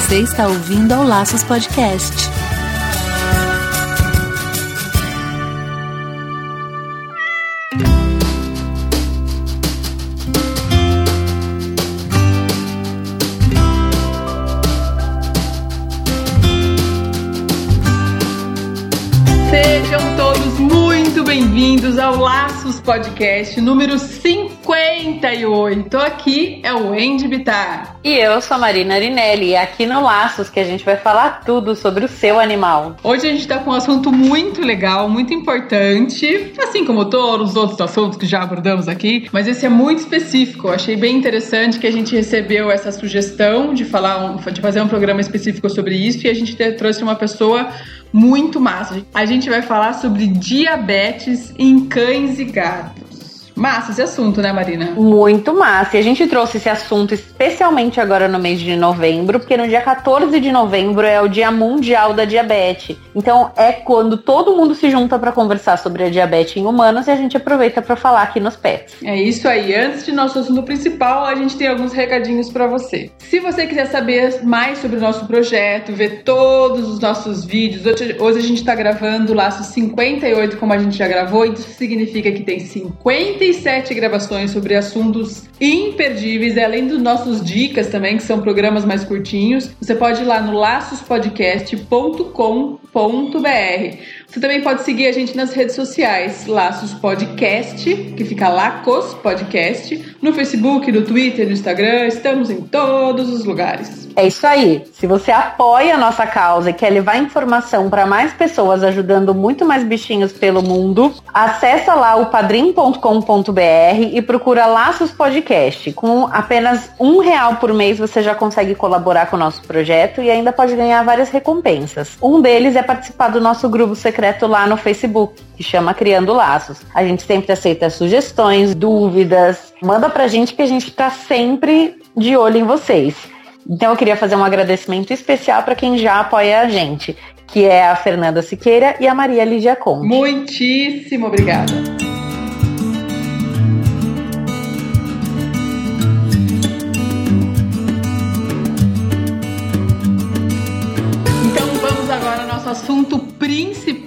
Você está ouvindo ao Laços Podcast. Sejam todos muito bem-vindos ao Laços Podcast número 58. Aqui é o Andy Bitar. E eu sou a Marina Arinelli, e aqui no Laços que a gente vai falar tudo sobre o seu animal. Hoje a gente está com um assunto muito legal, muito importante, assim como todos os outros assuntos que já abordamos aqui, mas esse é muito específico. Eu achei bem interessante que a gente recebeu essa sugestão de falar, de fazer um programa específico sobre isso e a gente trouxe uma pessoa muito massa. A gente vai falar sobre diabetes em cães e gatos. Massa esse assunto, né, Marina? Muito massa. E a gente trouxe esse assunto especialmente agora no mês de novembro, porque no dia 14 de novembro é o Dia Mundial da Diabetes. Então é quando todo mundo se junta para conversar sobre a diabetes em humanos e a gente aproveita para falar aqui nos pets. É isso aí. Antes de nosso assunto principal, a gente tem alguns recadinhos para você. Se você quiser saber mais sobre o nosso projeto, ver todos os nossos vídeos, hoje, hoje a gente está gravando o laço 58, como a gente já gravou, isso significa que tem 50 37 gravações sobre assuntos imperdíveis, além dos nossos dicas também, que são programas mais curtinhos. Você pode ir lá no laçospodcast.com.br. Você também pode seguir a gente nas redes sociais, Laços Podcast, que fica Lacos Podcast, no Facebook, no Twitter, no Instagram, estamos em todos os lugares. É isso aí. Se você apoia a nossa causa e quer levar informação para mais pessoas, ajudando muito mais bichinhos pelo mundo, acessa lá o padrim.com.br e procura Laços Podcast. Com apenas um real por mês você já consegue colaborar com o nosso projeto e ainda pode ganhar várias recompensas. Um deles é participar do nosso grupo secreto secreto lá no Facebook, que chama Criando Laços. A gente sempre aceita sugestões, dúvidas. Manda pra gente que a gente tá sempre de olho em vocês. Então eu queria fazer um agradecimento especial para quem já apoia a gente, que é a Fernanda Siqueira e a Maria Lígia Conte. Muitíssimo obrigada.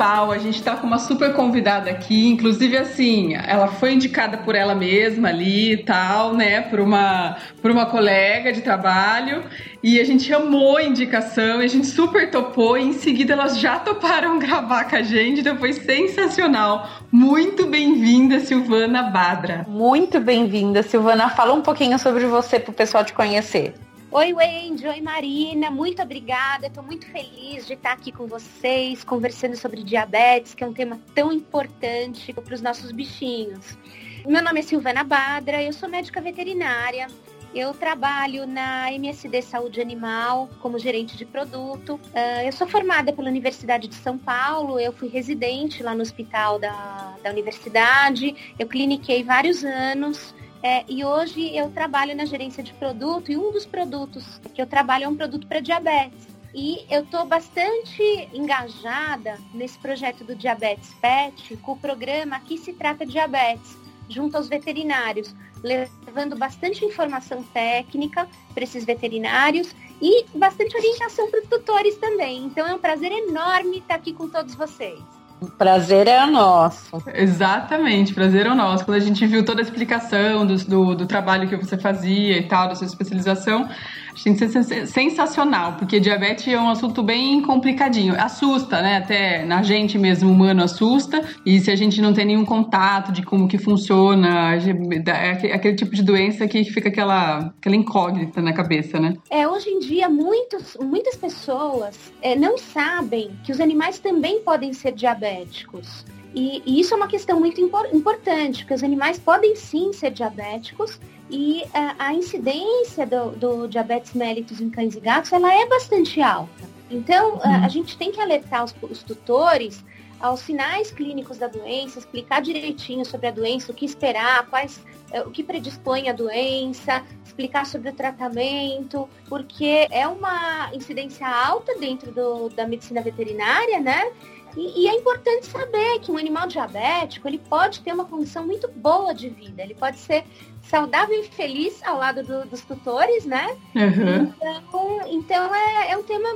Principal, a gente tá com uma super convidada aqui, inclusive assim, ela foi indicada por ela mesma ali e tal, né, por uma, por uma colega de trabalho, e a gente amou a indicação, a gente super topou, e em seguida elas já toparam gravar com a gente, então foi sensacional. Muito bem-vinda, Silvana Badra. Muito bem-vinda, Silvana. Fala um pouquinho sobre você pro pessoal te conhecer. Oi, Wendy, oi, Marina, muito obrigada. Estou muito feliz de estar aqui com vocês, conversando sobre diabetes, que é um tema tão importante para os nossos bichinhos. Meu nome é Silvana Badra, eu sou médica veterinária. Eu trabalho na MSD Saúde Animal como gerente de produto. Uh, eu sou formada pela Universidade de São Paulo, eu fui residente lá no hospital da, da universidade, eu cliniquei vários anos. É, e hoje eu trabalho na gerência de produto e um dos produtos que eu trabalho é um produto para diabetes. E eu estou bastante engajada nesse projeto do Diabetes Pet, com o programa Aqui se trata diabetes, junto aos veterinários, levando bastante informação técnica para esses veterinários e bastante orientação para os tutores também. Então é um prazer enorme estar aqui com todos vocês. Prazer é nosso. Exatamente, prazer é nosso. Quando a gente viu toda a explicação do, do, do trabalho que você fazia e tal, da sua especialização, sensacional, porque diabetes é um assunto bem complicadinho. Assusta, né? Até na gente mesmo, humano, assusta. E se a gente não tem nenhum contato de como que funciona, é aquele tipo de doença que fica aquela, aquela incógnita na cabeça, né? É, hoje em dia, muitos, muitas pessoas é, não sabem que os animais também podem ser diabéticos. E, e, isso é uma questão muito impor, importante, porque os animais podem sim ser diabéticos e a, a incidência do, do, diabetes mellitus em cães e gatos ela é bastante alta. Então, a, a, gente tem que alertar os, os tutores aos sinais clínicos da doença, explicar direitinho sobre a doença, o que esperar, quais, eh, o que predispõe a doença, explicar sobre o tratamento, porque é uma incidência alta dentro do, da medicina veterinária, né? E, e, é importante saber que um animal diabético ele pode ter uma condição muito boa de vida. Ele pode ser saudável e feliz ao lado do, dos tutores, né? Uhum. Então, então é, é um tema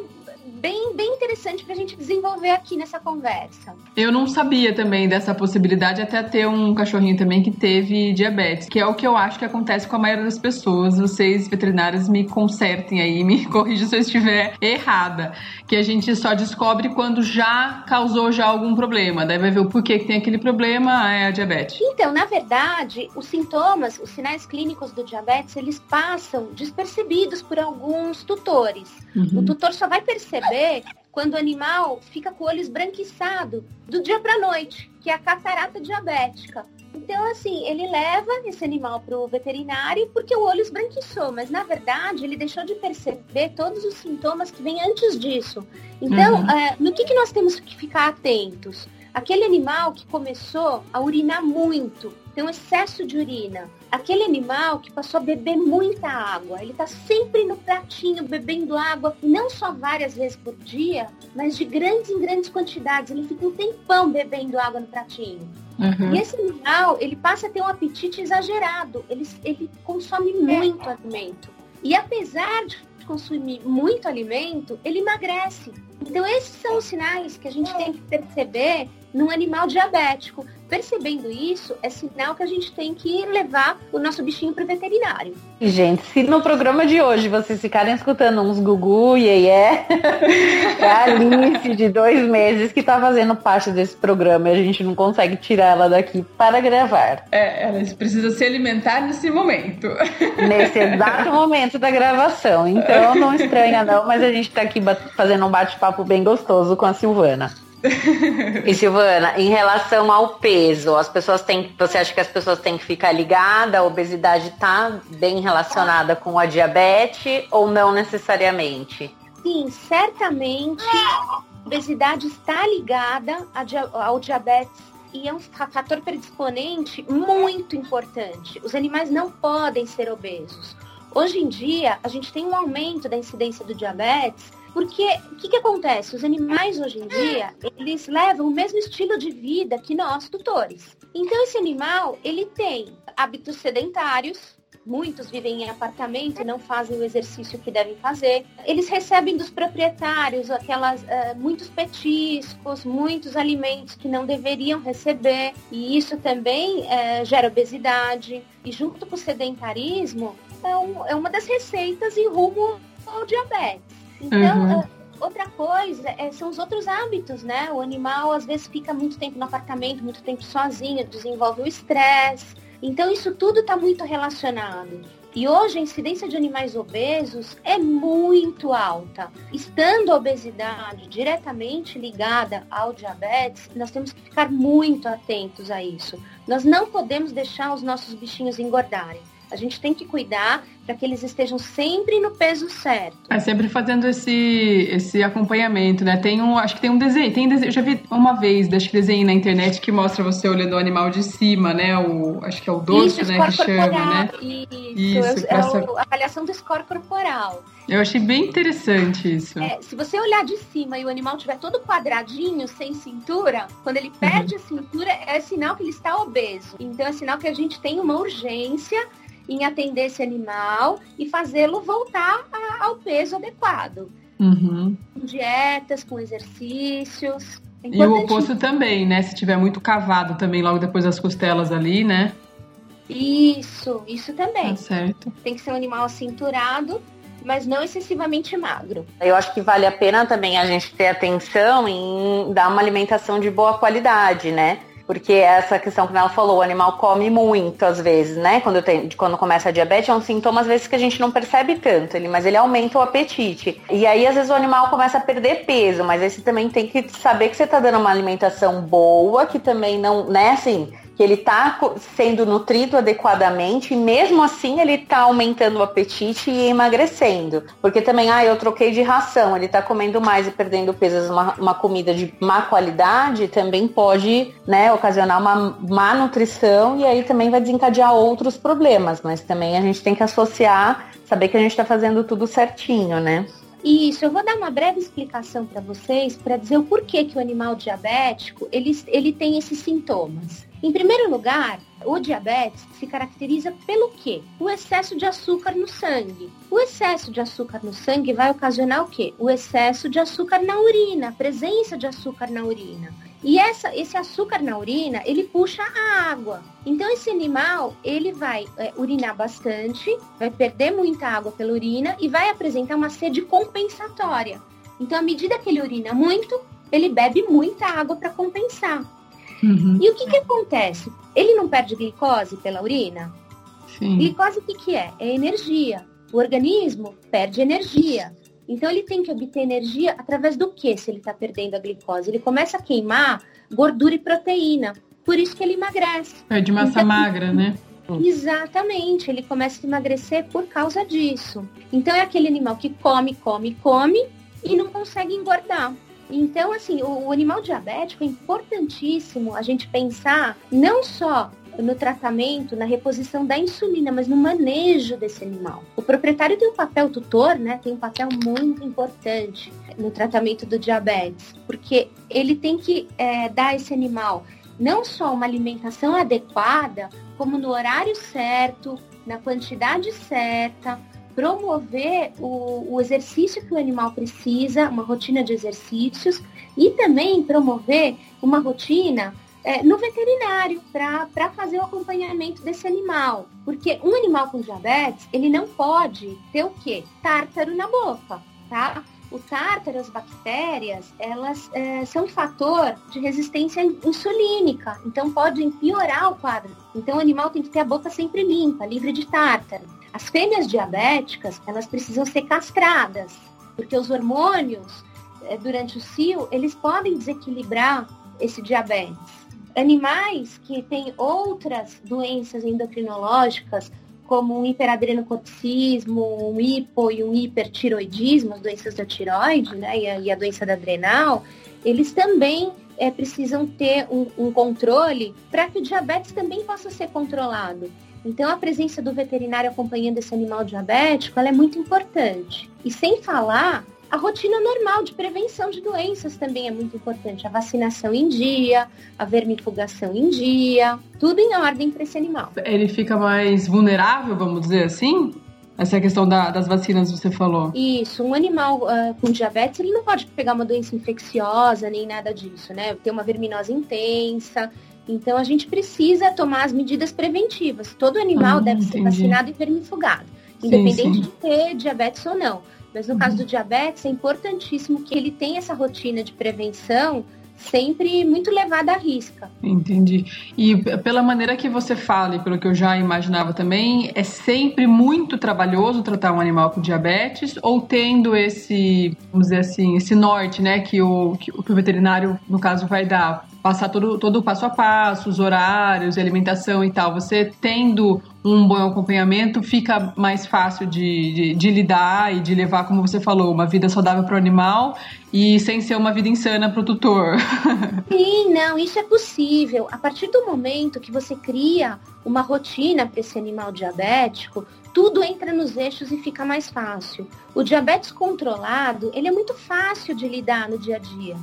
bem, bem interessante para a gente desenvolver aqui nessa conversa. Eu não sabia também dessa possibilidade, até ter um cachorrinho também que teve diabetes, que é o que eu acho que acontece com a maioria das pessoas. Vocês, veterinários, me consertem aí, me corrijam se eu estiver errada. Que a gente só descobre quando já causou já algum problema. Daí vai ver o porquê que tem aquele problema, é a diabetes. Então, na verdade, os sintomas, os sinais clínicos do diabetes, eles passam despercebidos por alguns tutores. Uhum. O tutor só vai perceber quando o animal fica com o olho esbranquiçado do dia para a noite, que é a catarata diabética. Então, assim, ele leva esse animal para o veterinário porque o olho esbranquiçou, mas na verdade ele deixou de perceber todos os sintomas que vêm antes disso. Então, uhum. é, no que, que nós temos que ficar atentos? Aquele animal que começou a urinar muito, tem um excesso de urina. Aquele animal que passou a beber muita água, ele está sempre no pratinho bebendo água, não só várias vezes por dia, mas de grandes em grandes quantidades. Ele fica um tempão bebendo água no pratinho. Uhum. E esse animal, ele passa a ter um apetite exagerado. Ele, ele consome muito alimento. E apesar de consumir muito alimento, ele emagrece. Então esses são os sinais que a gente tem que perceber num animal diabético. Percebendo isso, é sinal que a gente tem que levar o nosso bichinho para o veterinário. Gente, se no programa de hoje vocês ficarem escutando uns gugu, iê, é a Alice de dois meses que está fazendo parte desse programa e a gente não consegue tirar ela daqui para gravar. É, ela precisa se alimentar nesse momento. Nesse exato momento da gravação. Então não estranha não, mas a gente está aqui fazendo um bate-papo bem gostoso com a Silvana. E Silvana, em relação ao peso, as pessoas têm, você acha que as pessoas têm que ficar ligadas? A obesidade está bem relacionada com a diabetes ou não necessariamente? Sim, certamente a obesidade está ligada ao diabetes e é um fator predisponente muito importante. Os animais não podem ser obesos. Hoje em dia, a gente tem um aumento da incidência do diabetes porque o que, que acontece? Os animais hoje em dia, eles levam o mesmo estilo de vida que nós, tutores. Então esse animal, ele tem hábitos sedentários, Muitos vivem em apartamento e não fazem o exercício que devem fazer. Eles recebem dos proprietários aquelas uh, muitos petiscos, muitos alimentos que não deveriam receber. E isso também uh, gera obesidade. E junto com o sedentarismo, é, um, é uma das receitas em rumo ao diabetes. Então, uhum. uh, outra coisa é, são os outros hábitos, né? O animal às vezes fica muito tempo no apartamento, muito tempo sozinho, desenvolve o estresse. Então, isso tudo está muito relacionado. E hoje a incidência de animais obesos é muito alta. Estando a obesidade diretamente ligada ao diabetes, nós temos que ficar muito atentos a isso. Nós não podemos deixar os nossos bichinhos engordarem. A gente tem que cuidar para que eles estejam sempre no peso certo. É sempre fazendo esse, esse acompanhamento, né? Tem um, acho que tem um desenho, tem desenho, eu já vi uma vez, acho que desenho na internet que mostra você olhando o animal de cima, né? O, acho que é o dorso, né? Que chama, né? Isso, isso é, é a avaliação do score corporal. Eu achei bem interessante isso. É, se você olhar de cima e o animal tiver todo quadradinho, sem cintura, quando ele perde uhum. a cintura, é sinal que ele está obeso. Então é sinal que a gente tem uma urgência em atender esse animal e fazê-lo voltar a, ao peso adequado. Uhum. Com dietas, com exercícios. É e o oposto também, né? Se tiver muito cavado também logo depois das costelas ali, né? Isso, isso também. Tá certo. Tem que ser um animal acinturado, mas não excessivamente magro. Eu acho que vale a pena também a gente ter atenção em dar uma alimentação de boa qualidade, né? Porque essa questão que ela falou, o animal come muito às vezes, né? Quando, tem, quando começa a diabetes, é um sintoma às vezes que a gente não percebe tanto, ele, mas ele aumenta o apetite. E aí, às vezes, o animal começa a perder peso, mas aí você também tem que saber que você está dando uma alimentação boa, que também não, né, assim, que ele está sendo nutrido adequadamente e mesmo assim ele está aumentando o apetite e emagrecendo. Porque também, ah, eu troquei de ração, ele está comendo mais e perdendo peso, uma, uma comida de má qualidade também pode, né, ocasionar uma má nutrição e aí também vai desencadear outros problemas, mas também a gente tem que associar, saber que a gente está fazendo tudo certinho, né? Isso, eu vou dar uma breve explicação para vocês para dizer o porquê que o animal diabético ele, ele tem esses sintomas. Em primeiro lugar, o diabetes se caracteriza pelo quê? O excesso de açúcar no sangue. O excesso de açúcar no sangue vai ocasionar o quê? O excesso de açúcar na urina, a presença de açúcar na urina. E essa, esse açúcar na urina, ele puxa a água. Então esse animal, ele vai é, urinar bastante, vai perder muita água pela urina e vai apresentar uma sede compensatória. Então à medida que ele urina muito, ele bebe muita água para compensar. Uhum. E o que, que acontece? Ele não perde glicose pela urina? Sim. Glicose o que, que é? É energia. O organismo perde energia. Então ele tem que obter energia através do que se ele está perdendo a glicose? Ele começa a queimar gordura e proteína. Por isso que ele emagrece. Perde massa então, magra, né? Exatamente, ele começa a emagrecer por causa disso. Então é aquele animal que come, come, come e não consegue engordar. Então, assim, o, o animal diabético é importantíssimo a gente pensar não só no tratamento, na reposição da insulina, mas no manejo desse animal. O proprietário tem um papel tutor, né? Tem um papel muito importante no tratamento do diabetes, porque ele tem que é, dar a esse animal não só uma alimentação adequada, como no horário certo, na quantidade certa, promover o, o, exercício que o animal precisa, uma rotina de exercícios, e também promover uma rotina é, no veterinário para fazer o acompanhamento desse animal. Porque um animal com diabetes, ele não pode ter o quê? Tártaro na boca, tá? O tártaro, as bactérias, elas é, são um fator de resistência insulínica, então podem piorar o quadro. Então o animal tem que ter a boca sempre limpa, livre de tártaro. As fêmeas diabéticas, elas precisam ser castradas, porque os hormônios, eh, durante o cio, eles podem desequilibrar esse diabetes. Animais que têm outras doenças endocrinológicas, como um hiperadrenocorticismo, um hipo e um hipertiroidismo, as doenças da tiroide, né, e a, e a doença da adrenal, eles também é, precisam ter um, um controle para que o diabetes também possa ser controlado. Então, a presença do veterinário acompanhando esse animal diabético é muito importante. E sem falar, a rotina normal de prevenção de doenças também é muito importante. A vacinação em dia, a vermifugação em dia, tudo em ordem para esse animal. Ele fica mais vulnerável, vamos dizer assim? Essa questão da, das vacinas você falou. Isso, um animal uh, com diabetes, ele não pode pegar uma doença infecciosa, nem nada disso, né? Ter uma verminose intensa, então a gente precisa tomar as medidas preventivas. Todo animal ah, deve entendi. ser vacinado e vermifugado, independente sim, sim. de ter diabetes ou não. Mas no uhum. caso do diabetes, é importantíssimo que ele tenha essa rotina de prevenção sempre muito levada à risca. Entendi. E pela maneira que você fala e pelo que eu já imaginava também, é sempre muito trabalhoso tratar um animal com diabetes ou tendo esse, vamos dizer assim, esse norte, né, que o, que o veterinário, no caso, vai dar passar todo, todo o passo a passo, os horários, alimentação e tal. Você tendo um bom acompanhamento, fica mais fácil de, de, de lidar e de levar, como você falou, uma vida saudável para o animal e sem ser uma vida insana para o tutor. Sim, não, isso é possível. A partir do momento que você cria uma rotina para esse animal diabético, tudo entra nos eixos e fica mais fácil. O diabetes controlado, ele é muito fácil de lidar no dia a dia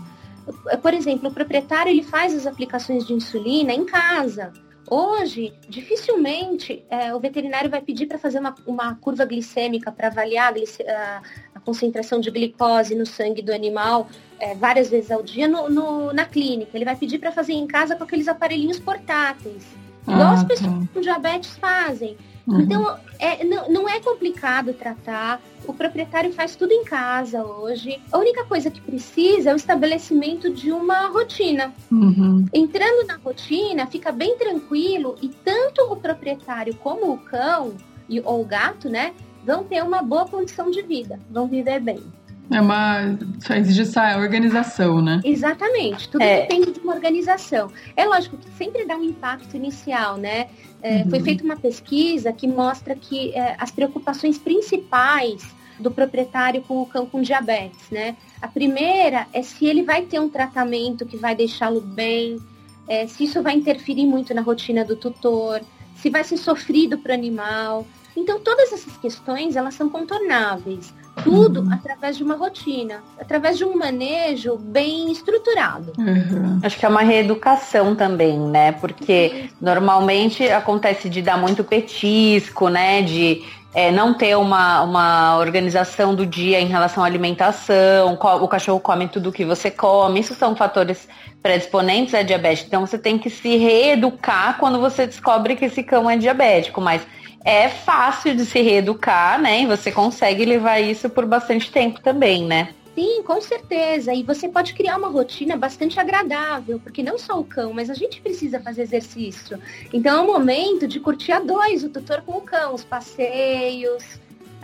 por exemplo, o proprietário ele faz as aplicações de insulina em casa. Hoje, dificilmente é, o veterinário vai pedir para fazer uma, uma, curva glicêmica para avaliar a, a, concentração de glicose no sangue do animal é, várias vezes ao dia no, no, na clínica. Ele vai pedir para fazer em casa com aqueles aparelhinhos portáteis, igual ah, as pessoas tá. com diabetes fazem. Uhum. Então, é, não, não é complicado tratar. O proprietário faz tudo em casa hoje. A única coisa que precisa é o estabelecimento de uma rotina. Uhum. Entrando na rotina, fica bem tranquilo e tanto o proprietário como o cão e, ou o gato, né, vão ter uma boa condição de vida, vão viver bem. É uma. Só exige essa organização, né? Exatamente. Tudo é. depende de uma organização. É lógico que sempre dá um impacto inicial, né? É, uhum. Foi feita uma pesquisa que mostra que é, as preocupações principais do proprietário com o cão com diabetes, né? A primeira é se ele vai ter um tratamento que vai deixá-lo bem, é, se isso vai interferir muito na rotina do tutor, se vai ser sofrido para o animal. Então, todas essas questões, elas são contornáveis. Tudo uhum. através de uma rotina, através de um manejo bem estruturado. Uhum. Acho que é uma reeducação também, né? Porque normalmente acontece de dar muito petisco, né? De é, não ter uma, uma organização do dia em relação à alimentação, o cachorro come tudo que você come, isso são fatores predisponentes à diabetes. Então você tem que se reeducar quando você descobre que esse cão é diabético, mas é fácil de se reeducar, né? E você consegue levar isso por bastante tempo também, né? Sim, com certeza. E você pode criar uma rotina bastante agradável, porque não só o cão, mas a gente precisa fazer exercício. Então é o momento de curtir a dois, o tutor com o cão, os passeios,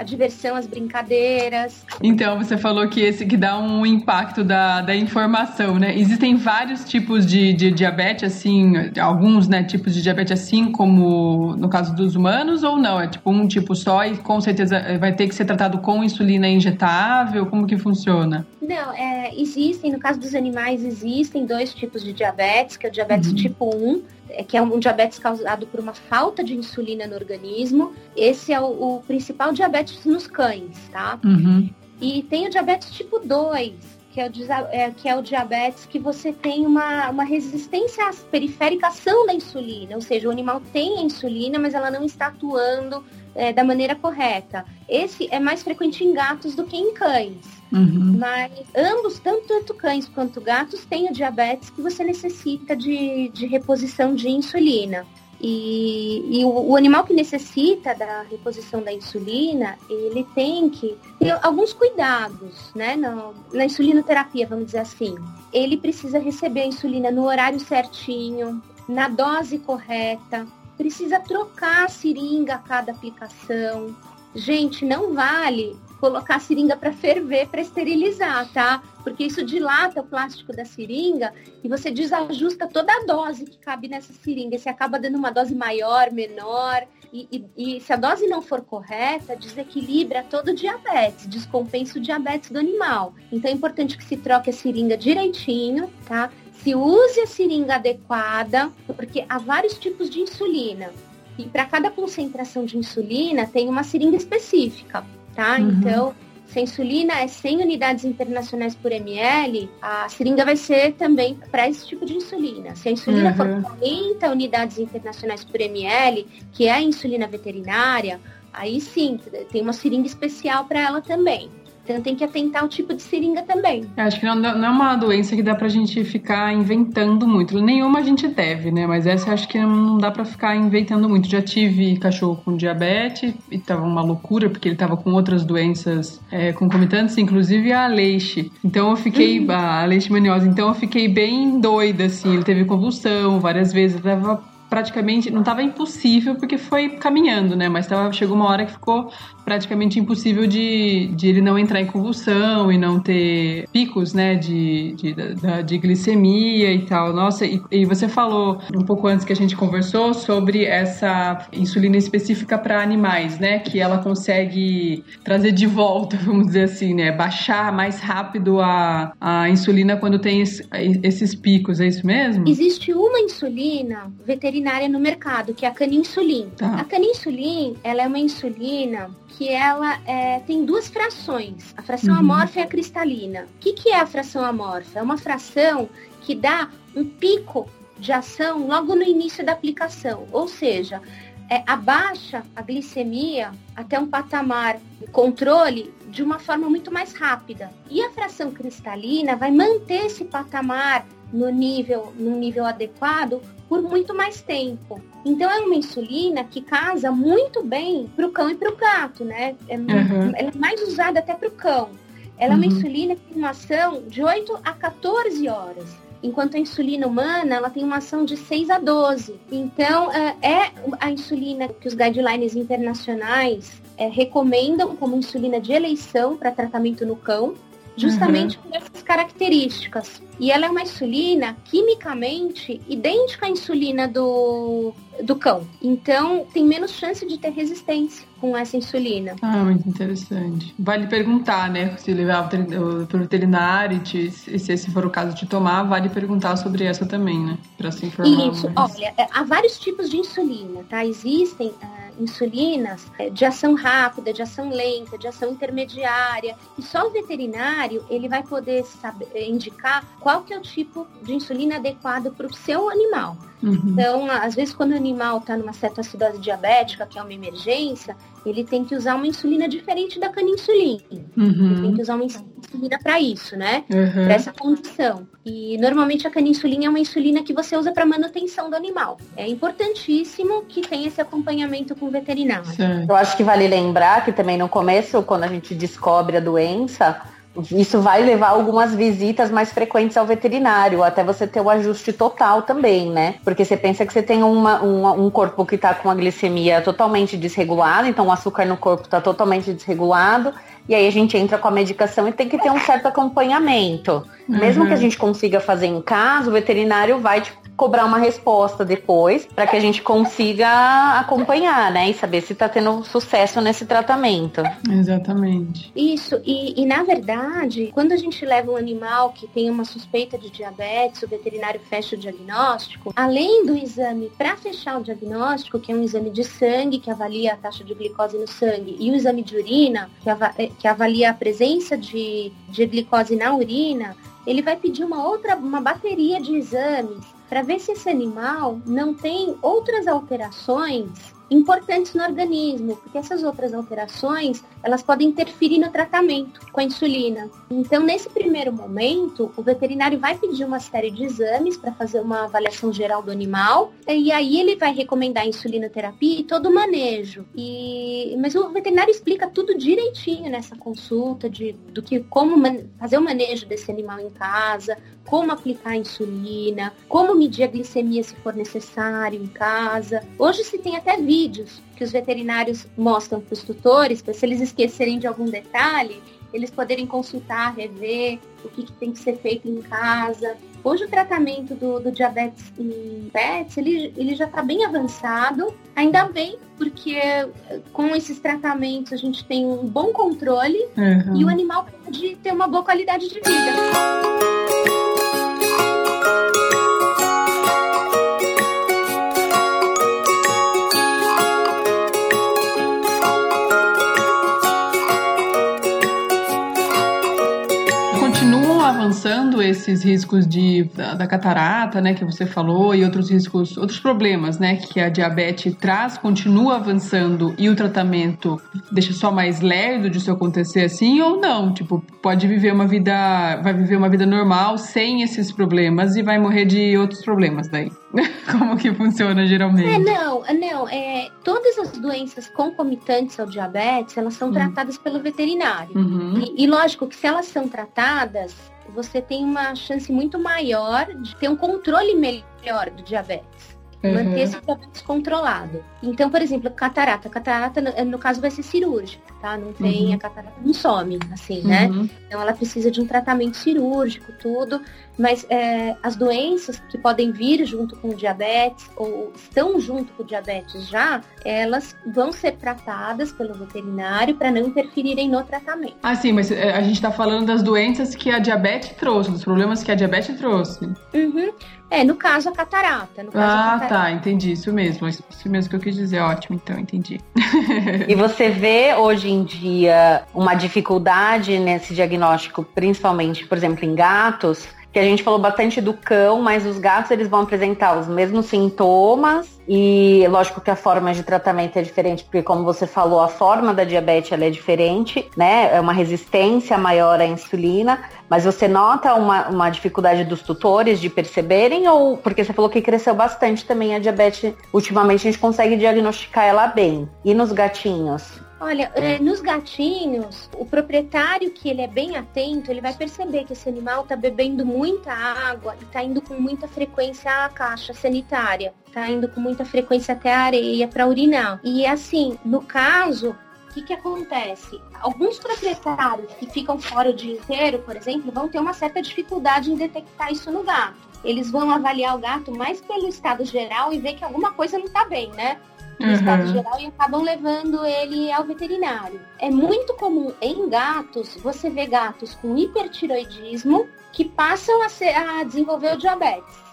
a diversão, as brincadeiras. Então, você falou que esse que dá um impacto da, da informação, né? Existem vários tipos de, de diabetes, assim, alguns, né, tipos de diabetes assim como no caso dos humanos ou não? É tipo um tipo só e com certeza vai ter que ser tratado com insulina injetável? Como que funciona? Não, é, existem, no caso dos animais, existem dois tipos de diabetes, que é o diabetes uhum. tipo 1, é, que é um diabetes causado por uma falta de insulina no organismo. Esse é o, o principal diabetes nos cães, tá? Uhum. E tem o diabetes tipo 2, que é o, é, que é o diabetes que você tem uma, uma resistência à perifericação da insulina, ou seja, o animal tem a insulina, mas ela não está atuando é, da maneira correta. Esse é mais frequente em gatos do que em cães. Uhum. Mas ambos, tanto cães quanto gatos, têm o diabetes que você necessita de, de reposição de insulina. E, e o, o, animal que necessita da reposição da insulina, ele tem que ter alguns cuidados, né? Na, na insulinoterapia, vamos dizer assim. Ele precisa receber a insulina no horário certinho, na dose correta, precisa trocar a seringa a cada aplicação. Gente, não vale colocar a seringa para ferver, para esterilizar, tá? Porque isso dilata o plástico da seringa e você desajusta toda a dose que cabe nessa seringa. Você acaba dando uma dose maior, menor. E, e, e se a dose não for correta, desequilibra todo o diabetes, descompensa o diabetes do animal. Então é importante que se troque a seringa direitinho, tá? Se use a seringa adequada, porque há vários tipos de insulina. E para cada concentração de insulina tem uma seringa específica tá? Uhum. Então, se a insulina é 100 unidades internacionais por ml, a seringa vai ser também para esse tipo de insulina. Se a insulina uhum. for 40 unidades internacionais por ml, que é a insulina veterinária, aí sim, tem uma seringa especial para ela também. Então tem que atentar ao tipo de seringa também. Eu acho que não, não, é uma doença que dá pra gente ficar inventando muito. Nenhuma a gente deve, né? Mas essa eu acho que não dá pra ficar inventando muito. Já tive cachorro com diabetes e tava uma loucura, porque ele tava com outras doenças é, concomitantes, inclusive a leixe. Então eu fiquei, uhum. a leishmaniose, então eu fiquei bem doida, assim. Ele teve convulsão várias vezes, tava praticamente não estava impossível porque foi caminhando, né? Mas tava, chegou uma hora que ficou praticamente impossível de, de ele não entrar em convulsão e não ter picos, né? De, de, de, de glicemia e tal. Nossa, e, e, você falou um pouco antes que a gente conversou sobre essa insulina específica para animais, né? Que ela consegue trazer de volta, vamos dizer assim, né? Baixar mais rápido a, a insulina quando tem esses picos, é isso mesmo? Existe uma insulina veterinária veterinária no mercado, que é a caninsulin. Tá. A caninsulin, ela é uma insulina que ela é, tem duas frações, a fração uhum. amorfa e a cristalina. O que, que é a fração amorfa? É uma fração que dá um pico de ação logo no início da aplicação, ou seja, é, abaixa a glicemia até um patamar de controle de uma forma muito mais rápida. E a fração cristalina vai manter esse patamar no nível, no nível adequado por muito mais tempo. Então é uma insulina que casa muito bem para o cão e para o gato, né? É, uhum. Ela é mais usada até para o cão. Ela uhum. é uma uhum. insulina que tem uma ação de 8 a 14 horas. Enquanto a insulina humana, ela tem uma ação de 6 a 12. Então, é, é a insulina que os guidelines internacionais é, recomendam como insulina de eleição para tratamento no cão justamente uhum. por essas características. E ela é uma insulina quimicamente idêntica à insulina do, do cão. Então, tem menos chance de ter resistência com essa insulina. Ah, muito interessante. Vale perguntar, né? Se levar para o veterinário e se esse for o caso de tomar, vale perguntar sobre essa também, né? Para se informar. Isso, mais. olha, é, há vários tipos de insulina, tá? Existem uh, insulinas é, de ação rápida, de ação lenta, de ação intermediária. E só o veterinário ele vai poder saber, indicar qual que é o tipo de insulina adequado para o seu animal. Uhum. Então, às vezes, quando o animal está numa cetoacidose diabética, que é uma emergência, ele tem que usar uma insulina diferente da caninsulina. Uhum. Ele tem que usar uma insulina para isso, né? Uhum. Para essa condição. E normalmente a caninsulina é uma insulina que você usa para manutenção do animal. É importantíssimo que tenha esse acompanhamento com o veterinário. Sim. Eu acho que vale lembrar que também no começo, quando a gente descobre a doença, isso vai levar algumas visitas mais frequentes ao veterinário, até você ter o ajuste total também, né? Porque você pensa que você tem uma, um, corpo que está com a glicemia totalmente desregulada, então o açúcar no corpo está totalmente desregulado, e aí a gente entra com a medicação e tem que ter um certo acompanhamento. Uhum. Mesmo que a gente consiga fazer em casa, o veterinário vai te cobrar uma resposta depois para que a gente consiga acompanhar, né? E saber se está tendo sucesso nesse tratamento. Exatamente. Isso, e, e na verdade, quando a gente leva um animal que tem uma suspeita de diabetes, o veterinário fecha o diagnóstico, além do exame para fechar o diagnóstico, que é um exame de sangue que avalia a taxa de glicose no sangue, e o exame de urina, que, av que avalia a presença de, de glicose na urina, ele vai pedir uma outra, uma bateria de exames para ver se esse animal não tem outras alterações importantes no organismo, porque essas outras alterações, elas podem interferir no tratamento com a insulina. Então, nesse primeiro momento, o veterinário vai pedir uma série de exames para fazer uma avaliação geral do animal, e aí ele vai recomendar a insulinoterapia e todo o manejo. E mas o veterinário explica tudo direitinho nessa consulta de do que como fazer o manejo desse animal em casa, como aplicar a insulina, como medir a glicemia se for necessário em casa. Hoje se tem até vídeo vídeos que os veterinários mostram para os tutores, para se eles esquecerem de algum detalhe, eles poderem consultar, rever o que, que, tem que ser feito em casa. Hoje o tratamento do, do diabetes em pets, ele, ele já está bem avançado, ainda bem, porque com esses tratamentos a gente tem um bom controle uhum. e o animal pode ter uma boa qualidade de vida. Esses riscos de, da, da, catarata, né, que você falou, e outros riscos, outros problemas, né, que a diabetes traz, continua avançando e o tratamento deixa só mais lerdo de isso acontecer assim ou não? Tipo, pode viver uma vida, vai viver uma vida normal sem esses problemas e vai morrer de outros problemas daí. Como que funciona geralmente? É, não, não, é, todas as doenças concomitantes ao diabetes, elas são uhum. tratadas pelo veterinário. Uhum. E, e lógico que se elas são tratadas, você tem uma chance muito maior de ter um controle melhor do diabetes. Uhum. Manter esse diabetes controlado. Então, por exemplo, catarata. Catarata, no, no caso, vai ser cirúrgica, tá? Não tem, uhum. a catarata não some, assim, né? Uhum. Então, ela precisa de um tratamento cirúrgico, tudo. Mas é, as doenças que podem vir junto com o diabetes, ou estão junto com o diabetes já, elas vão ser tratadas pelo veterinário para não interferirem no tratamento. Ah, sim, mas é, a gente está falando das doenças que a diabetes trouxe, dos problemas que a diabetes trouxe. Uhum. É, no caso a catarata. No caso, ah, a catarata. tá, entendi. Isso mesmo. Isso mesmo que eu quis dizer. Ótimo, então, entendi. e você vê hoje em dia uma dificuldade nesse diagnóstico, principalmente, por exemplo, em gatos, que a gente falou bastante do cão, mas os gatos eles vão apresentar os mesmos sintomas e lógico que a forma de tratamento é diferente, porque como você falou, a forma da diabetes ela é diferente, né? É uma resistência maior à insulina, mas você nota uma, uma dificuldade dos tutores de perceberem ou porque você falou que cresceu bastante também a diabetes, ultimamente a gente consegue diagnosticar ela bem. E nos gatinhos? Olha, é, nos gatinhos, o proprietário que ele é bem atento, ele vai perceber que esse animal está bebendo muita água e está indo com muita frequência à caixa sanitária, está indo com muita frequência até a areia para urinar. E assim, no caso, o que, que acontece? Alguns proprietários que ficam fora o dia inteiro, por exemplo, vão ter uma certa dificuldade em detectar isso no gato. Eles vão avaliar o gato mais pelo estado geral e ver que alguma coisa não está bem, né? No uhum. estado geral e acabam levando ele ao veterinário. É muito comum em gatos você ver gatos com hipertiroidismo que passam a, ser, a desenvolver o diabetes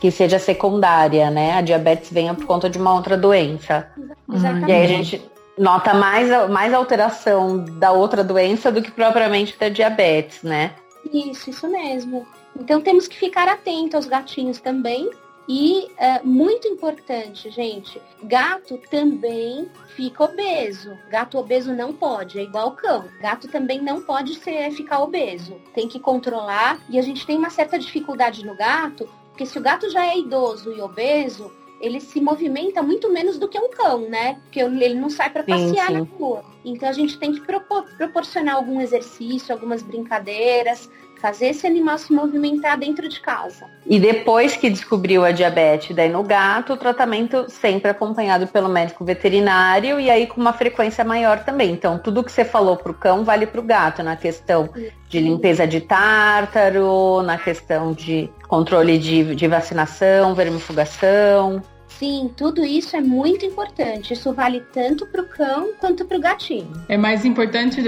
que seja secundária, né? A diabetes venha por conta de uma outra doença. Exatamente. E aí a gente nota mais, mais alteração da outra doença do que propriamente da diabetes, né? Isso, isso mesmo. Então temos que ficar atento aos gatinhos também. E é, muito importante, gente, gato também fica obeso. Gato obeso não pode, é igual cão. Gato também não pode ser ficar obeso. Tem que controlar. E a gente tem uma certa dificuldade no gato, porque se o gato já é idoso e obeso, ele se movimenta muito menos do que um cão, né? Porque ele não sai para passear sim, sim. na rua. Então a gente tem que propor, proporcionar algum exercício, algumas brincadeiras, fazer esse animal se movimentar dentro de casa. E depois que descobriu a diabetes daí no gato, o tratamento sempre acompanhado pelo médico veterinário e aí com uma frequência maior também. Então, tudo que você falou para o cão vale para o gato, na questão de limpeza de tártaro, na questão de controle de, de vacinação, vermifugação. Sim, tudo isso é muito importante. Isso vale tanto para o cão quanto para o gatinho. É mais importante,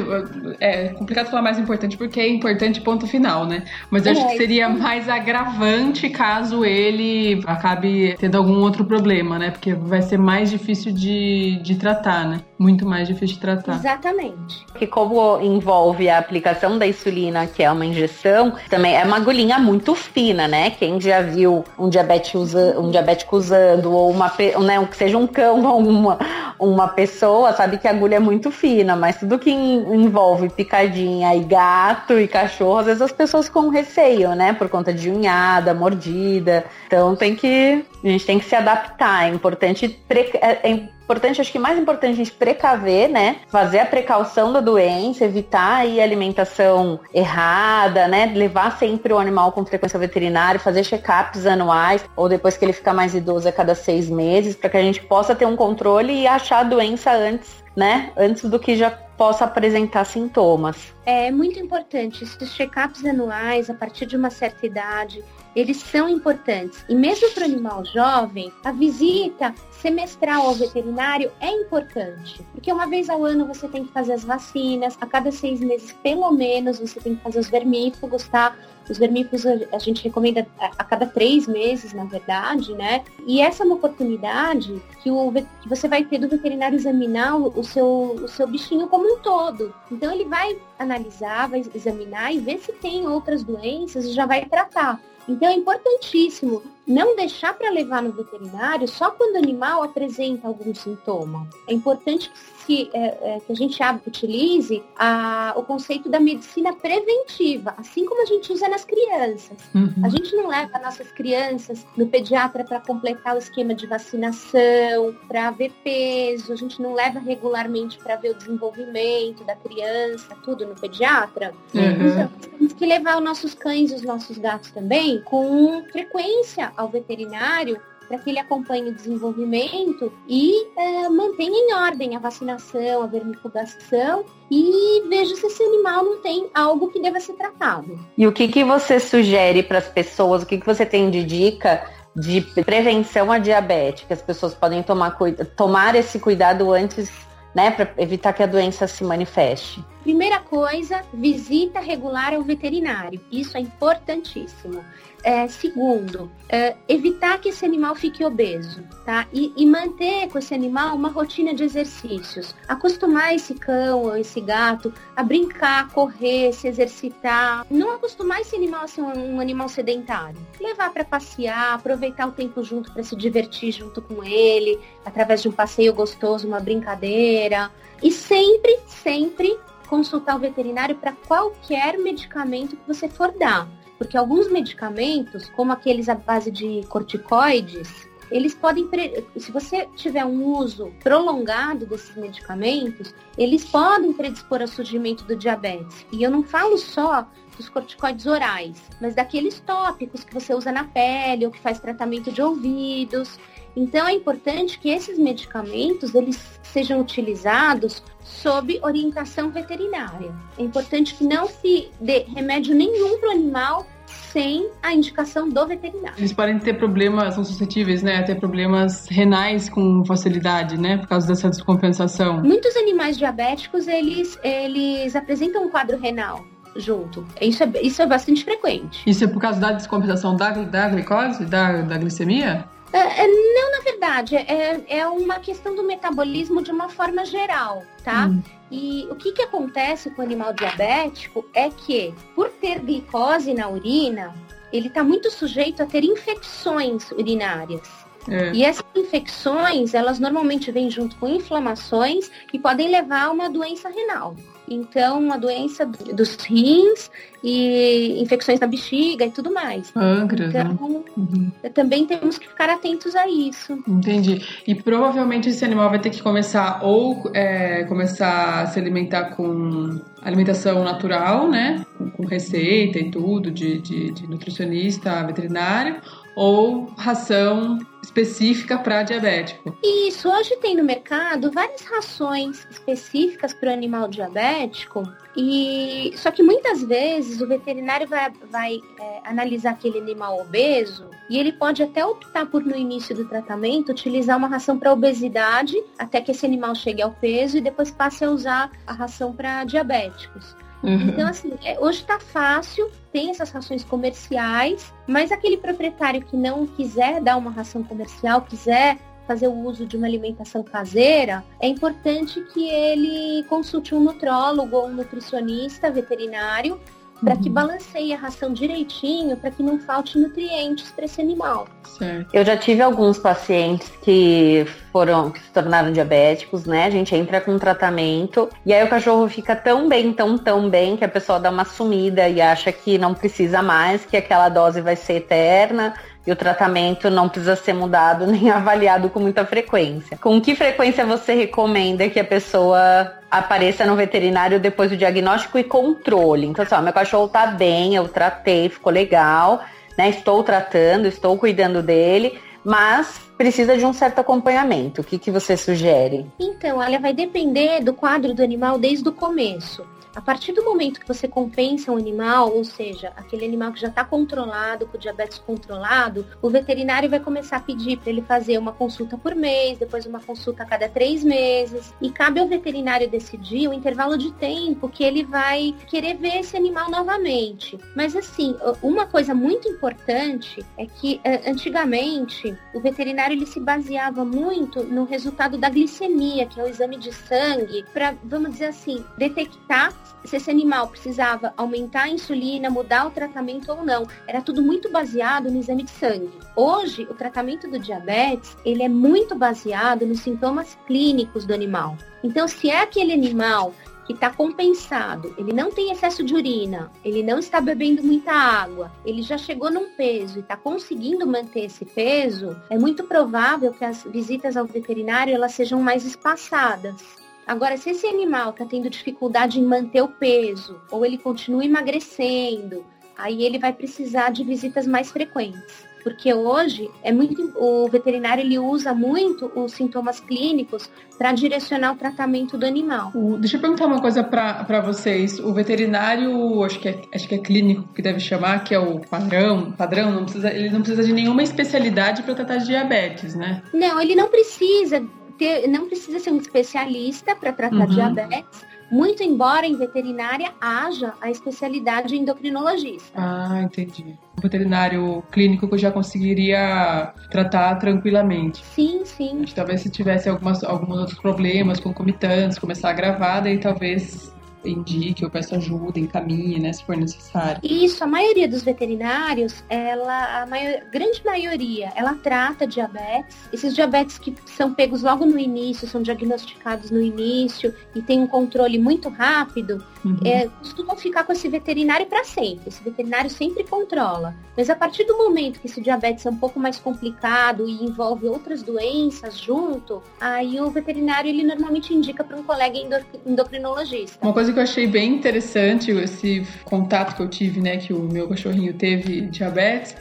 é complicado falar mais importante porque é importante ponto final, né? Mas eu é, acho que seria mais agravante caso ele acabe tendo algum outro problema, né? Porque vai ser mais difícil de, de tratar, né? Muito mais difícil de tratar. Exatamente. Que como envolve a aplicação da insulina, que é uma injeção, também é uma agulhinha muito fina, né? Quem já viu um diabético, usa, um diabético usando ou uma, né, que seja um cão ou uma, uma pessoa, sabe que a agulha é muito fina, mas tudo que envolve picadinha e gato e cachorro, às vezes as pessoas com receio, né, por conta de unhada, mordida. Então tem que, a gente tem que se adaptar. É importante, é, é importante, acho que mais importante a gente precaver, né? Fazer a precaução da doença, evitar aí alimentação errada, né? Levar sempre o animal com frequência veterinária, fazer check-ups anuais, ou depois que ele ficar mais idoso a cada seis meses, para que a gente possa ter um controle e achar a doença antes, né? Antes do que já possa apresentar sintomas. É muito importante esses check-ups anuais a partir de uma certa idade eles são importantes. E mesmo para o animal jovem, a visita semestral ao veterinário é importante, porque uma vez ao ano você tem que fazer as vacinas, a cada seis meses pelo menos você tem que fazer os vermífugos, tá? Os vermífugos a gente recomenda a cada três meses, na verdade, né? E essa é uma oportunidade que, o, que você vai ter do veterinário examinar o seu, o seu bichinho como um todo. Então ele vai analisar, vai examinar e ver se tem outras doenças e já vai tratar. Então é importantíssimo não deixar para levar no veterinário só quando o animal apresenta algum sintoma. É importante que que, é, é, que a gente utilize a, o conceito da medicina preventiva, assim como a gente usa nas crianças. Uhum. A gente não leva nossas crianças no pediatra para completar o esquema de vacinação, para ver peso, a gente não leva regularmente para ver o desenvolvimento da criança, tudo no pediatra. Uhum. Então, temos que levar os nossos cães e os nossos gatos também com frequência ao veterinário para que ele acompanhe o desenvolvimento e é, mantenha em ordem a vacinação, a vermifugação e veja se esse animal não tem algo que deva ser tratado. E o que, que você sugere para as pessoas? O que, que você tem de dica de prevenção à diabetes? Que as pessoas podem tomar, tomar esse cuidado antes, né, para evitar que a doença se manifeste? Primeira coisa, visita regular ao veterinário. Isso é importantíssimo. É, segundo, é, evitar que esse animal fique obeso, tá? E, e, manter com esse animal uma rotina de exercícios. Acostumar esse cão ou esse gato a brincar, correr, se exercitar. Não acostumar esse animal a ser um, um animal sedentário. Levar para passear, aproveitar o tempo junto para se divertir junto com ele, através de um passeio gostoso, uma brincadeira. E sempre, sempre consultar o veterinário para qualquer medicamento que você for dar. Porque alguns medicamentos, como aqueles à base de corticoides, eles podem, se você tiver um uso prolongado desses medicamentos, eles podem predispor ao surgimento do diabetes. E eu não falo só dos corticoides orais, mas daqueles tópicos que você usa na pele ou que faz tratamento de ouvidos. Então é importante que esses medicamentos eles sejam utilizados sob orientação veterinária. É importante que não se dê remédio nenhum para o animal sem a indicação do veterinário. Eles podem ter problemas, são suscetíveis, né, a ter problemas renais com facilidade, né, por causa dessa descompensação. Muitos animais diabéticos, eles, eles apresentam um quadro renal junto. Isso é, isso é bastante frequente. Isso é por causa da descompensação da, da glicose, da, da glicemia? É, é, não, na verdade, é, é uma questão do metabolismo de uma forma geral, tá? Hum. E o que, que acontece com o animal diabético é que, por ter glicose na urina, ele está muito sujeito a ter infecções urinárias. É. E essas infecções, elas normalmente vêm junto com inflamações e podem levar a uma doença renal. Então, uma doença dos rins e infecções na bexiga e tudo mais. Pâncreas, então, né? uhum. também temos que ficar atentos a isso. Entendi. E provavelmente esse animal vai ter que começar ou é, começar a se alimentar com alimentação natural, né? Com receita e tudo de, de, de nutricionista veterinário, ou ração específica para diabético. Isso, hoje tem no mercado várias rações específicas para o animal diabético e só que muitas vezes o veterinário vai, vai é, analisar aquele animal obeso e ele pode até optar por no início do tratamento utilizar uma ração para obesidade até que esse animal chegue ao peso e depois passe a usar a ração para diabéticos. Uhum. Então, assim, é, hoje está fácil, tem essas rações comerciais, mas aquele proprietário que não quiser dar uma ração comercial, quiser fazer o uso de uma alimentação caseira, é importante que ele consulte um nutrólogo ou um nutricionista veterinário para uhum. que balanceie a ração direitinho, para que não falte nutrientes para esse animal. Certo. Eu já tive alguns pacientes que foram que se tornaram diabéticos, né? A gente entra com um tratamento e aí o cachorro fica tão bem, tão tão bem que a pessoa dá uma sumida e acha que não precisa mais, que aquela dose vai ser eterna e o tratamento não precisa ser mudado nem avaliado com muita frequência. Com que frequência você recomenda que a pessoa apareça no veterinário depois do diagnóstico e controle? Então, assim, ó, meu cachorro tá bem, eu tratei, ficou legal, né? Estou tratando, estou cuidando dele, mas precisa de um certo acompanhamento. O que, que você sugere? Então, ela vai depender do quadro do animal desde o começo. A partir do momento que você compensa um animal, ou seja, aquele animal que já está controlado, com diabetes controlado, o veterinário vai começar a pedir para ele fazer uma consulta por mês, depois uma consulta a cada três meses. E cabe ao veterinário decidir o intervalo de tempo que ele vai querer ver esse animal novamente. Mas assim, uma coisa muito importante é que eh, antigamente o veterinário ele se baseava muito no resultado da glicemia, que é o exame de sangue, para, vamos dizer assim, detectar se esse animal precisava aumentar a insulina, mudar o tratamento ou não. Era tudo muito baseado no exame de sangue. Hoje, o tratamento do diabetes, ele é muito baseado nos sintomas clínicos do animal. Então, se é aquele animal que está compensado, ele não tem excesso de urina, ele não está bebendo muita água, ele já chegou num peso e está conseguindo manter esse peso, é muito provável que as visitas ao veterinário elas sejam mais espaçadas. Agora, se esse animal está tendo dificuldade em manter o peso, ou ele continua emagrecendo, aí ele vai precisar de visitas mais frequentes. Porque hoje é muito o veterinário ele usa muito os sintomas clínicos para direcionar o tratamento do animal. O, deixa eu perguntar uma coisa para vocês. O veterinário, acho que, é, acho que é clínico que deve chamar, que é o padrão, padrão não precisa, ele não precisa de nenhuma especialidade para tratar de diabetes, né? Não, ele não precisa ter, não precisa ser um especialista para tratar uhum. diabetes, muito embora em veterinária haja a especialidade endocrinologista. Ah, entendi. O veterinário clínico que eu já conseguiria tratar tranquilamente. Sim, sim. Talvez se tivesse algumas, alguns outros problemas concomitantes, começar a gravar, daí talvez indique, eu peço ajuda, encaminhe, né, se for necessário. Isso, a maioria dos veterinários, ela, a maior, grande maioria, ela trata diabetes. Esses diabetes que são pegos logo no início, são diagnosticados no início e tem um controle muito rápido, uhum. é, costumam ficar com esse veterinário para sempre. Esse veterinário sempre controla. Mas a partir do momento que esse diabetes é um pouco mais complicado e envolve outras doenças junto, aí o veterinário ele normalmente indica para um colega endocrinologista. Uma coisa que eu achei bem interessante, esse contato que eu tive, né, que o meu cachorrinho teve diabetes,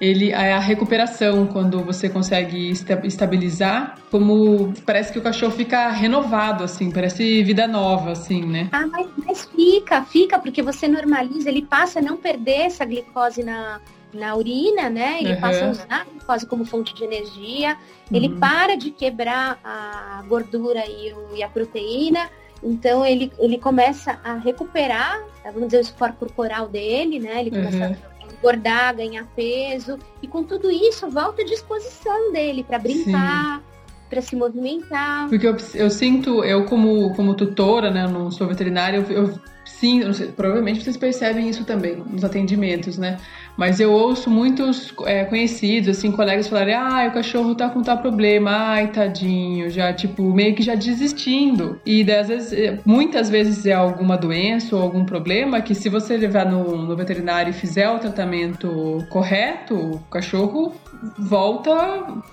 ele é a recuperação quando você consegue estabilizar, como parece que o cachorro fica renovado assim, parece vida nova assim, né? Ah, mas, mas fica, fica porque você normaliza, ele passa a não perder essa glicose na na urina, né? Ele uhum. passa a usar a glicose como fonte de energia, uhum. ele para de quebrar a gordura e, o, e a proteína, então ele, ele começa a recuperar, vamos dizer, o esforço corporal dele, né? Ele começa uhum. a engordar, ganhar peso, e com tudo isso volta a disposição dele para brincar. para se movimentar. Porque eu, eu, sinto, eu como, como tutora, né, não sou veterinária, eu, eu sinto, sei, provavelmente vocês percebem isso também nos atendimentos, né? Mas eu ouço muitos é, conhecidos, assim, colegas falarem, ah, o cachorro tá com tal problema, ai, tadinho, já, tipo, meio que já desistindo. E vezes, é, muitas vezes é alguma doença ou algum problema que se você levar no, no veterinário e fizer o tratamento correto, o cachorro volta,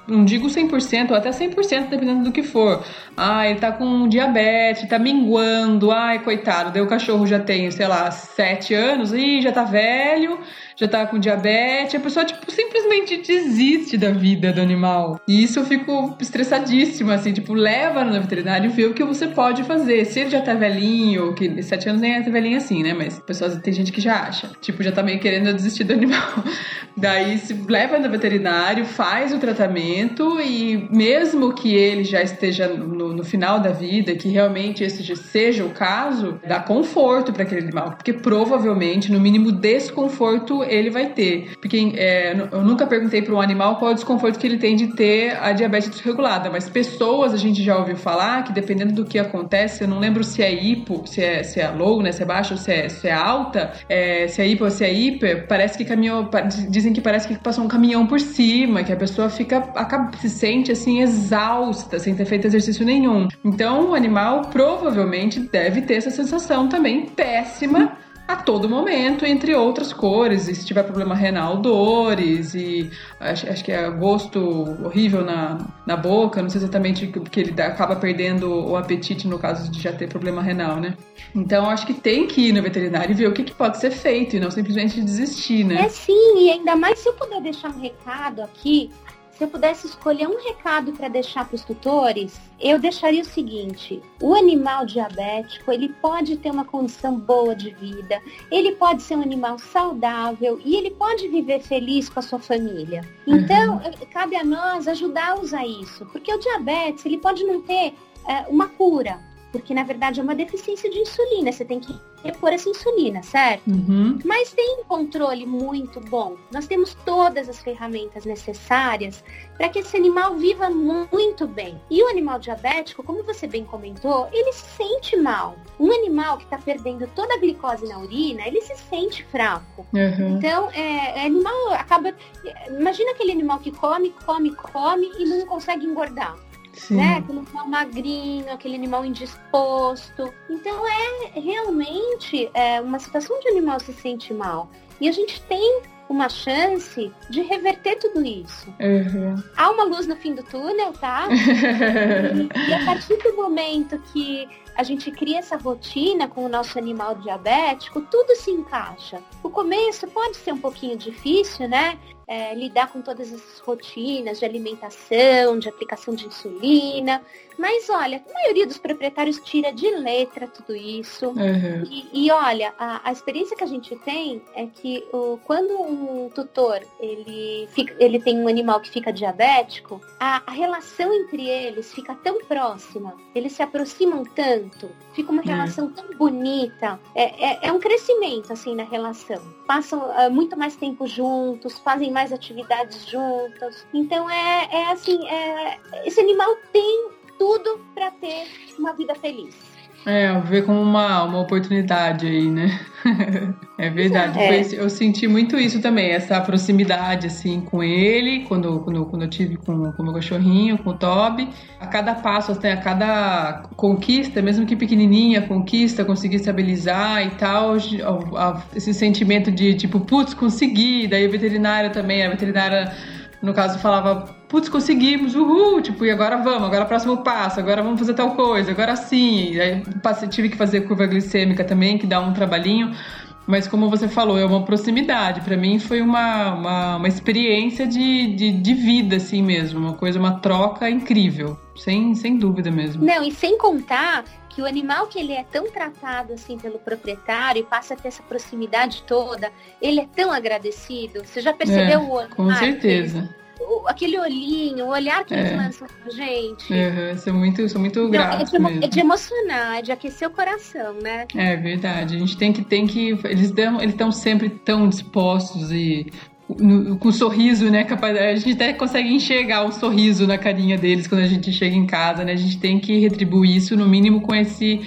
não digo 100%, ou até 100%, dependendo do que for. Ah, ele tá com diabetes, tá minguando, ai, coitado, daí o cachorro já tem, sei lá, 7 anos, e já tá velho, já tá com diabetes, a pessoa, tipo, simplesmente desiste da vida do animal. E isso eu fico estressadíssima, assim, tipo, leva no veterinário e vê o que você pode fazer. Se ele já tá velhinho, que sete anos nem é velhinho assim, né? Mas pessoas, tem gente que já acha. Tipo, já tá meio querendo desistir do animal. Daí se leva no veterinário, faz o tratamento e mesmo que ele já esteja no, no final da vida, que realmente esse seja o caso, dá conforto para aquele animal. Porque provavelmente, no mínimo, desconforto ele vai ter. Porque é, eu nunca perguntei para um animal qual é o desconforto que ele tem de ter a diabetes desregulada, mas pessoas a gente já ouviu falar que dependendo do que acontece, eu não lembro se é hipo, se é, se é low, né, se é baixo, se é, se é alta, é, se é hipo ou se é hiper, parece que caminhou, dizem que parece que passou um caminhão por cima, que a pessoa fica, acaba, se sente assim exausta, sem ter feito exercício nenhum. Então o animal provavelmente deve ter essa sensação também péssima a todo momento, entre outras cores. E se tiver problema renal, dores e acho, acho que é gosto horrível na, na boca. Não sei exatamente que ele dá, acaba perdendo o apetite no caso de já ter problema renal, né? Então acho que tem que ir no veterinário e ver o que, que pode ser feito e não simplesmente desistir, né? É sim, e ainda mais se eu puder deixar um recado aqui se eu pudesse escolher um recado para deixar para os tutores, eu deixaria o seguinte: o animal diabético ele pode ter uma condição boa de vida, ele pode ser um animal saudável e ele pode viver feliz com a sua família. Então, uhum. cabe a nós ajudá-los a isso, porque o diabetes ele pode não ter é, uma cura, porque na verdade é uma deficiência de insulina. Você tem que repor essa insulina, certo? Uhum. Mas tem um controle muito bom. Nós temos todas as ferramentas necessárias para que esse animal viva muito bem. E o animal diabético, como você bem comentou, ele se sente mal. Um animal que está perdendo toda a glicose na urina, ele se sente fraco. Uhum. Então, é, é, animal acaba. Imagina aquele animal que come, come, come e não consegue engordar. Sim. né? Aquele animal magrinho, aquele animal indisposto. Então é realmente é, uma situação de animal se sente mal. E a gente tem uma chance de reverter tudo isso. Uhum. Há uma luz no fim do túnel, tá? e, e a partir do momento que a gente cria essa rotina com o nosso animal diabético, tudo se encaixa. O começo pode ser um pouquinho difícil, né? É, lidar com todas essas rotinas de alimentação, de aplicação de insulina. Mas olha, a maioria dos proprietários tira de letra tudo isso. Uhum. E, e, olha, a, a, experiência que a gente tem é que o, quando um tutor ele, fica, ele tem um animal que fica diabético, a, a relação entre eles fica tão próxima, eles se aproximam tanto fica uma é. relação tão bonita. É, é, é, um crescimento, assim, na relação. Passam uh, muito mais tempo juntos, fazem mais atividades juntos. Então, é, é assim, é, esse animal tem tudo para ter uma vida feliz. É, ver como uma, uma oportunidade aí, né? é verdade. É. Foi, eu senti muito isso também, essa proximidade, assim, com ele, quando, quando, quando eu tive com, com o meu cachorrinho, com o Toby. A cada passo, assim, a cada conquista, mesmo que pequenininha, conquista, conseguir estabilizar e tal, esse sentimento de, tipo, putz, consegui. Daí a veterinária também, a veterinária no caso, falava, putz, conseguimos, uhul, tipo, e agora vamos, agora próximo passo, agora vamos fazer tal coisa, agora sim. E aí passei, tive que fazer curva glicêmica também, que dá um trabalhinho. Mas como você falou, é uma proximidade. Para mim foi uma, uma, uma experiência de, de, de, vida, assim mesmo. Uma coisa, uma troca incrível. Sem, sem dúvida mesmo. Não, e sem contar que o animal que ele é tão tratado assim pelo proprietário e passa a ter essa proximidade toda, ele é tão agradecido. Você já percebeu é, o olhar? Com certeza aquele olhinho, o olhar que eles é. lançam pra gente. Uhum, sou muito, sou muito grato. É de, é de, emocionar, é de aquecer o coração, né? É verdade. A gente tem que, tem que. Eles estão eles sempre tão dispostos e no, com sorriso, né? Capaz, a gente até consegue enxergar o sorriso na carinha deles quando a gente chega em casa, né? A gente tem que retribuir isso, no mínimo, com esse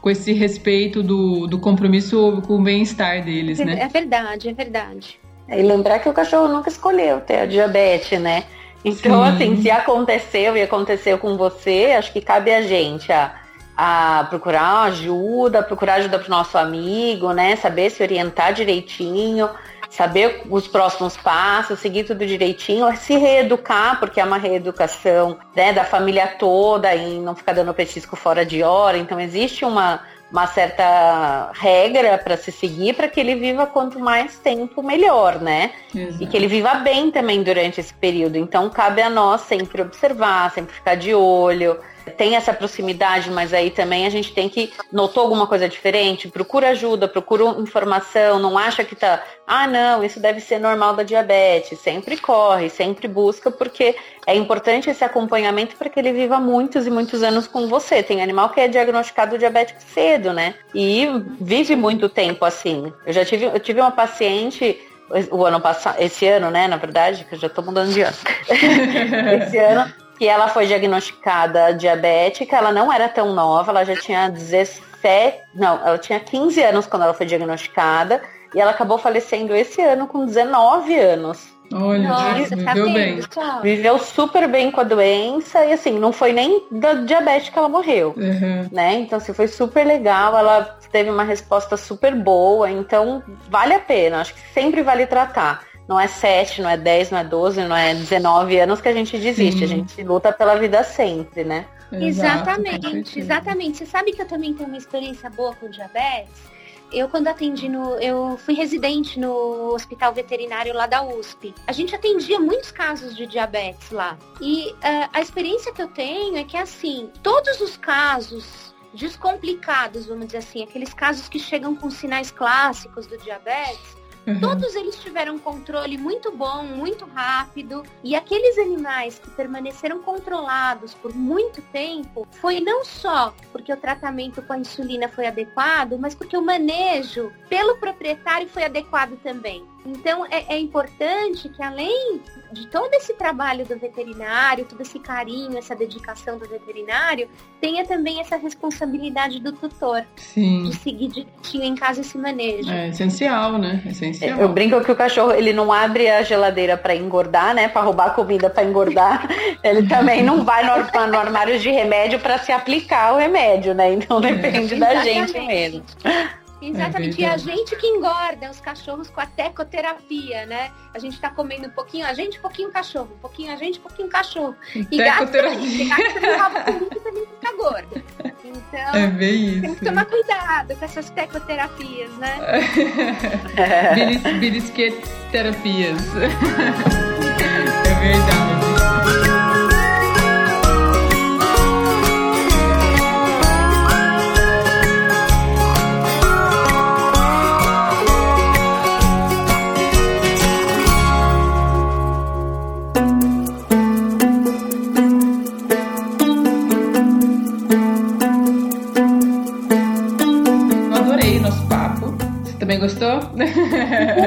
com esse respeito do, do compromisso com o bem-estar deles, né? É verdade, é verdade. É, e lembrar que o cachorro nunca escolheu ter a diabetes, né? Então, Sim. assim, se aconteceu e aconteceu com você, acho que cabe a gente a, a procurar ajuda, procurar ajuda para o nosso amigo, né? Saber se orientar direitinho, saber os próximos passos, seguir tudo direitinho, se reeducar, porque é uma reeducação né, da família toda e não ficar dando petisco fora de hora. Então, existe uma uma certa regra para se seguir para que ele viva quanto mais tempo melhor, né? Exato. E que ele viva bem também durante esse período. Então cabe a nós sempre observar, sempre ficar de olho, tem essa proximidade, mas aí também a gente tem que notou alguma coisa diferente, procura ajuda, procura informação, não acha que tá, ah, não, isso deve ser normal da diabetes. Sempre corre, sempre busca, porque é importante esse acompanhamento para que ele viva muitos e muitos anos com você. Tem animal que é diagnosticado diabético cedo, né? E vive muito tempo assim. Eu já tive, eu tive uma paciente o ano passado, esse ano, né, na verdade, que eu já tô mudando de ano. esse ano, que ela foi diagnosticada diabética, ela não era tão nova, ela já tinha 17, não, ela tinha 15 anos quando ela foi diagnosticada e ela acabou falecendo esse ano com 19 anos. Olha, Nossa, viveu bem. Viveu super bem com a doença e assim, não foi nem da diabetes que ela morreu, uhum. né? Então, assim, foi super legal, ela teve uma resposta super boa, então vale a pena, acho que sempre vale tratar não é 7, não é 10, não é 12, não é 19 anos que a gente desiste. Sim. A gente luta pela vida sempre, né? exatamente, exatamente. Você sabe que eu também tenho uma experiência boa com diabetes? Eu, quando atendi no. Eu fui residente no hospital veterinário lá da USP. A gente atendia muitos casos de diabetes lá. E uh, a experiência que eu tenho é que, assim, todos os casos descomplicados, vamos dizer assim, aqueles casos que chegam com sinais clássicos do diabetes, Uhum. Todos eles tiveram controle muito bom, muito rápido, e aqueles animais que permaneceram controlados por muito tempo foi não só porque o tratamento com a insulina foi adequado, mas porque o manejo pelo proprietário foi adequado também. Então é, é, importante que além de todo esse trabalho do veterinário, todo esse carinho, essa dedicação do veterinário, tenha também essa responsabilidade do tutor Sim. de seguir direitinho em casa esse manejo. É essencial, né? É essencial. Eu brinco que o cachorro ele não abre a geladeira para engordar, né? Para roubar comida para engordar. ele também não vai no, no armário de remédio para se aplicar o remédio, né? Então depende é. da gente mesmo. Exatamente. É e a gente que engorda os cachorros com a tecoterapia, né? A gente tá comendo um pouquinho, a gente, um pouquinho cachorro, um pouquinho a gente, um pouquinho cachorro. E gato também, gato também fica gordo. Então, é bem isso. tem que tomar cuidado com essas tecoterapias, né? Bilis, bilisquet terapias. é verdade. Gostou?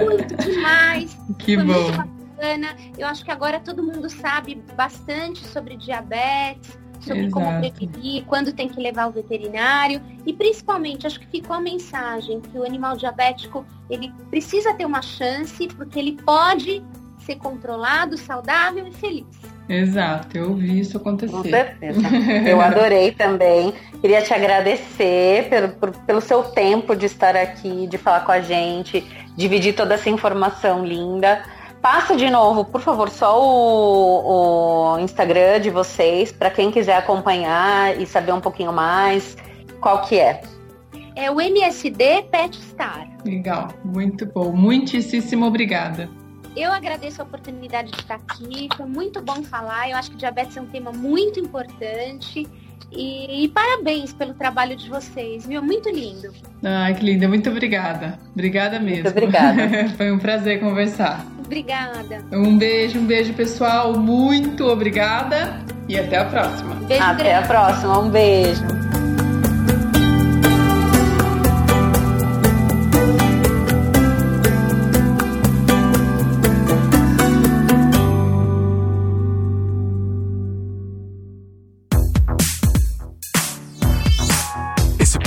Muito demais. Que Foi bom. bacana. Eu acho que agora todo mundo sabe bastante sobre diabetes, sobre Exato. como prevenir, quando tem que levar o veterinário e principalmente acho que ficou a mensagem que o animal diabético ele precisa ter uma chance porque ele pode ser controlado, saudável e feliz. Exato, eu vi isso acontecer. Com certeza. Eu adorei também. Queria te agradecer pelo, por, pelo seu tempo de estar aqui, de falar com a gente, dividir toda essa informação linda. Passa de novo, por favor, só o, o Instagram de vocês, para quem quiser acompanhar e saber um pouquinho mais. Qual que é? É o MSD Pet Star. Legal, muito bom. Muitíssimo obrigada. Eu agradeço a oportunidade de estar aqui. Foi muito bom falar. Eu acho que diabetes é um tema muito importante. E, e, parabéns pelo trabalho de vocês, viu? Muito lindo. Ah, que linda. Muito obrigada. Obrigada mesmo. Muito obrigada. Foi um prazer conversar. Obrigada. Um beijo, um beijo, pessoal. Muito obrigada e até a próxima. Beijo até grande. a próxima. Um beijo.